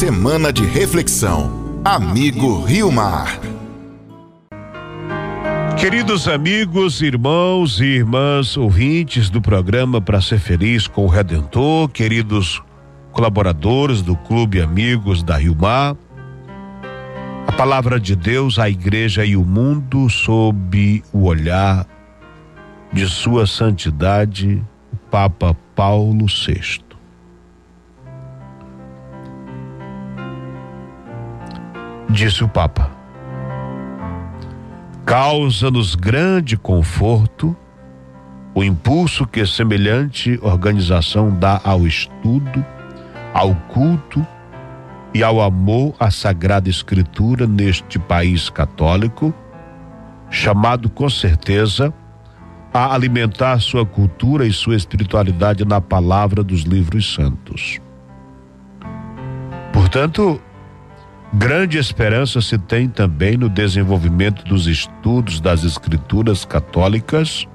Semana de reflexão. Amigo Rio Mar. Queridos amigos, irmãos e irmãs ouvintes do programa Para Ser Feliz com o Redentor, queridos colaboradores do Clube Amigos da Rio Mar, a palavra de Deus, a igreja e o mundo sob o olhar de Sua Santidade, o Papa Paulo VI. Disse o Papa: causa-nos grande conforto o impulso que semelhante organização dá ao estudo, ao culto e ao amor à Sagrada Escritura neste país católico, chamado com certeza a alimentar sua cultura e sua espiritualidade na palavra dos livros santos. Portanto, grande esperança se tem também no desenvolvimento dos estudos das escrituras católicas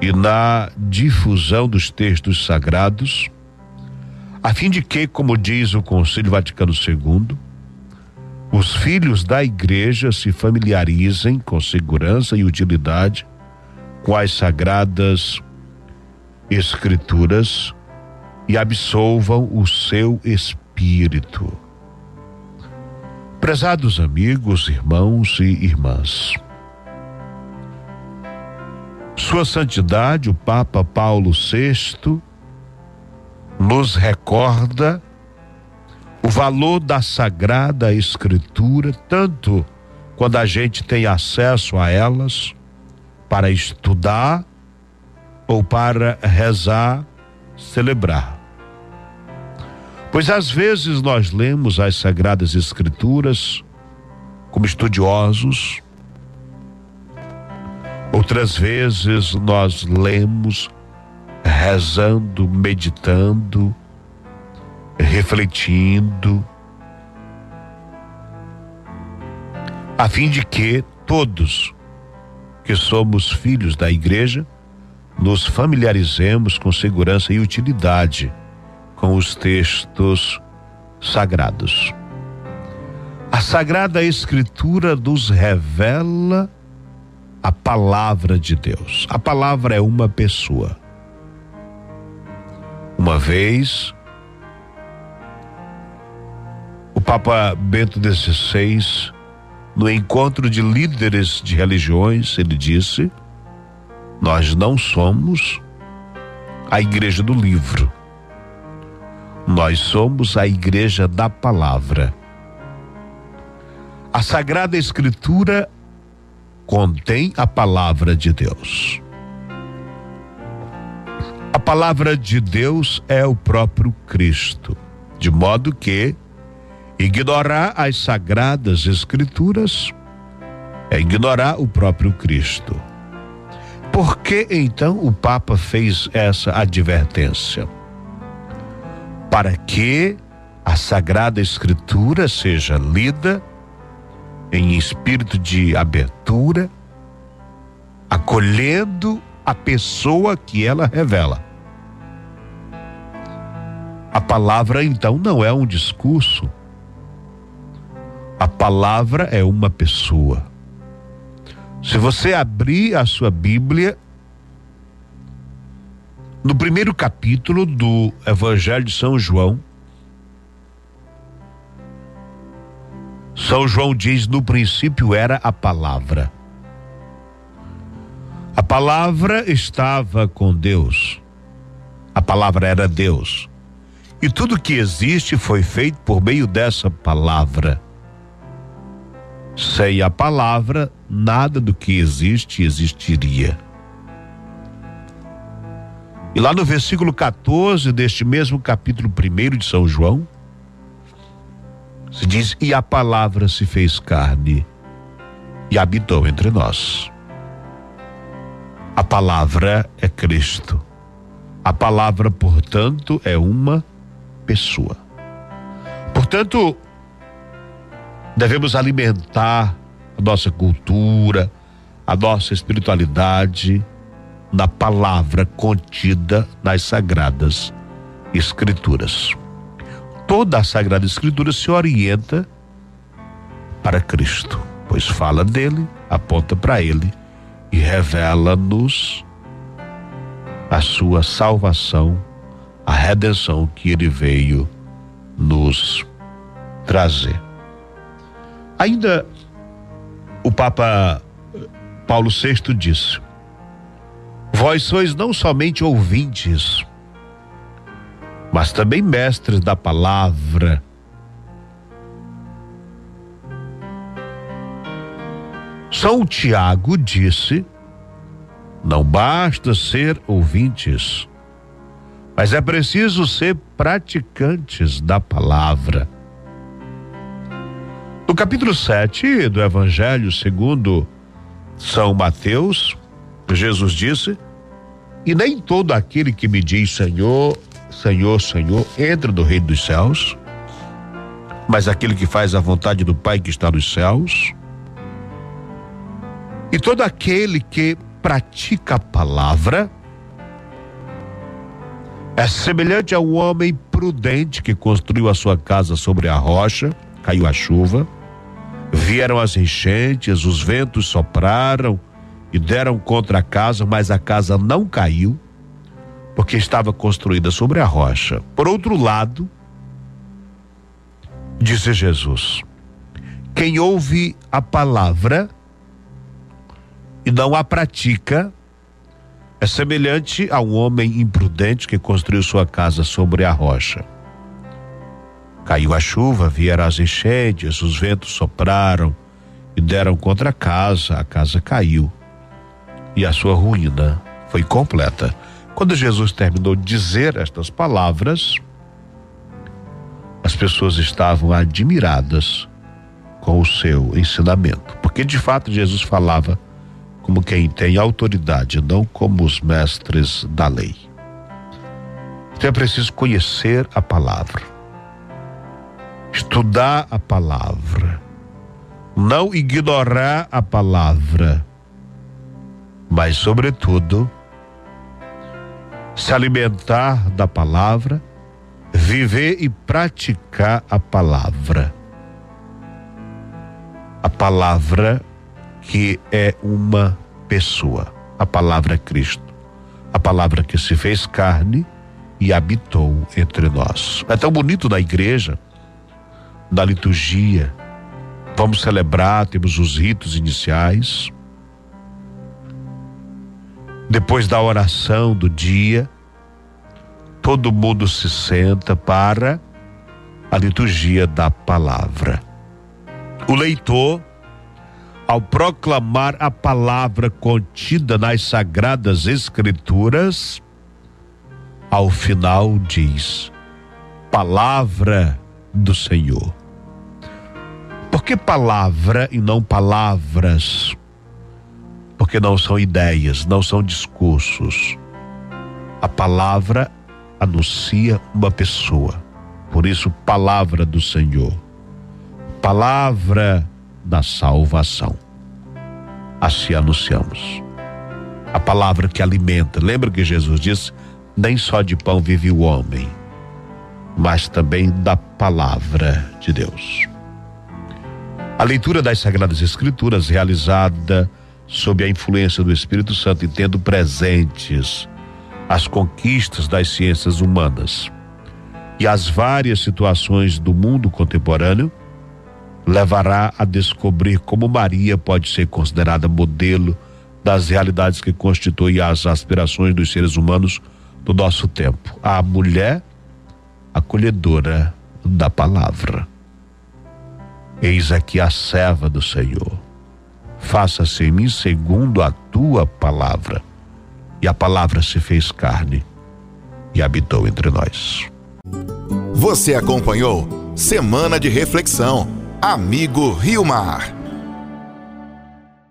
e na difusão dos textos sagrados, a fim de que, como diz o Concílio Vaticano II, os filhos da igreja se familiarizem com segurança e utilidade com as sagradas escrituras e absolvam o seu espírito. Prezados amigos, irmãos e irmãs, Sua Santidade, o Papa Paulo VI, nos recorda o valor da Sagrada Escritura, tanto quando a gente tem acesso a elas, para estudar ou para rezar, celebrar. Pois às vezes nós lemos as Sagradas Escrituras como estudiosos, outras vezes nós lemos rezando, meditando, refletindo, a fim de que todos que somos filhos da igreja, nos familiarizemos com segurança e utilidade com os textos sagrados. A Sagrada Escritura nos revela a palavra de Deus. A palavra é uma pessoa. Uma vez, o Papa Bento XVI no encontro de líderes de religiões, ele disse: Nós não somos a igreja do livro, nós somos a igreja da palavra. A Sagrada Escritura contém a palavra de Deus. A palavra de Deus é o próprio Cristo, de modo que Ignorar as sagradas escrituras é ignorar o próprio Cristo. Por que então o Papa fez essa advertência? Para que a Sagrada Escritura seja lida em espírito de abertura, acolhendo a pessoa que ela revela. A palavra então não é um discurso, a palavra é uma pessoa. Se você abrir a sua Bíblia, no primeiro capítulo do Evangelho de São João, São João diz: no princípio era a palavra. A palavra estava com Deus. A palavra era Deus. E tudo que existe foi feito por meio dessa palavra. Sem a palavra, nada do que existe existiria. E lá no versículo 14 deste mesmo capítulo 1 de São João, se diz: E a palavra se fez carne e habitou entre nós. A palavra é Cristo. A palavra, portanto, é uma pessoa. Portanto, Devemos alimentar a nossa cultura, a nossa espiritualidade na palavra contida nas sagradas escrituras. Toda a Sagrada Escritura se orienta para Cristo, pois fala dele, aponta para ele e revela-nos a sua salvação, a redenção que ele veio nos trazer. Ainda o Papa Paulo VI disse: Vós sois não somente ouvintes, mas também mestres da palavra. São Tiago disse: Não basta ser ouvintes, mas é preciso ser praticantes da palavra. No capítulo 7 do Evangelho segundo São Mateus, Jesus disse: E nem todo aquele que me diz Senhor, Senhor, Senhor, entra no reino dos céus, mas aquele que faz a vontade do Pai que está nos céus. E todo aquele que pratica a palavra é semelhante ao homem prudente que construiu a sua casa sobre a rocha, caiu a chuva, vieram as enchentes, os ventos sopraram e deram contra a casa, mas a casa não caiu, porque estava construída sobre a rocha. Por outro lado, disse Jesus: quem ouve a palavra e não a pratica, é semelhante a um homem imprudente que construiu sua casa sobre a rocha. Caiu a chuva, vieram as enchentes, os ventos sopraram e deram contra a casa, a casa caiu e a sua ruína foi completa. Quando Jesus terminou de dizer estas palavras, as pessoas estavam admiradas com o seu ensinamento, porque de fato Jesus falava como quem tem autoridade, não como os mestres da lei. Então é preciso conhecer a palavra, estudar a palavra, não ignorar a palavra, mas, sobretudo, se alimentar da palavra, viver e praticar a palavra. A palavra que é uma pessoa, a palavra Cristo, a palavra que se fez carne e habitou entre nós. É tão bonito na igreja, na liturgia. Vamos celebrar, temos os ritos iniciais. Depois da oração do dia, todo mundo se senta para a liturgia da palavra. O leitor ao proclamar a palavra contida nas sagradas escrituras, ao final diz: Palavra do Senhor. Por que palavra e não palavras? Porque não são ideias, não são discursos. A palavra anuncia uma pessoa. Por isso, palavra do Senhor. Palavra da salvação. Assim anunciamos. A palavra que alimenta. Lembra que Jesus disse: nem só de pão vive o homem, mas também da palavra de Deus. A leitura das Sagradas Escrituras, realizada sob a influência do Espírito Santo e tendo presentes as conquistas das ciências humanas e as várias situações do mundo contemporâneo, levará a descobrir como Maria pode ser considerada modelo das realidades que constituem as aspirações dos seres humanos do nosso tempo. A mulher acolhedora da palavra. Eis aqui a serva do Senhor. Faça-se em mim segundo a tua palavra. E a palavra se fez carne e habitou entre nós. Você acompanhou Semana de Reflexão Amigo Rio Mar.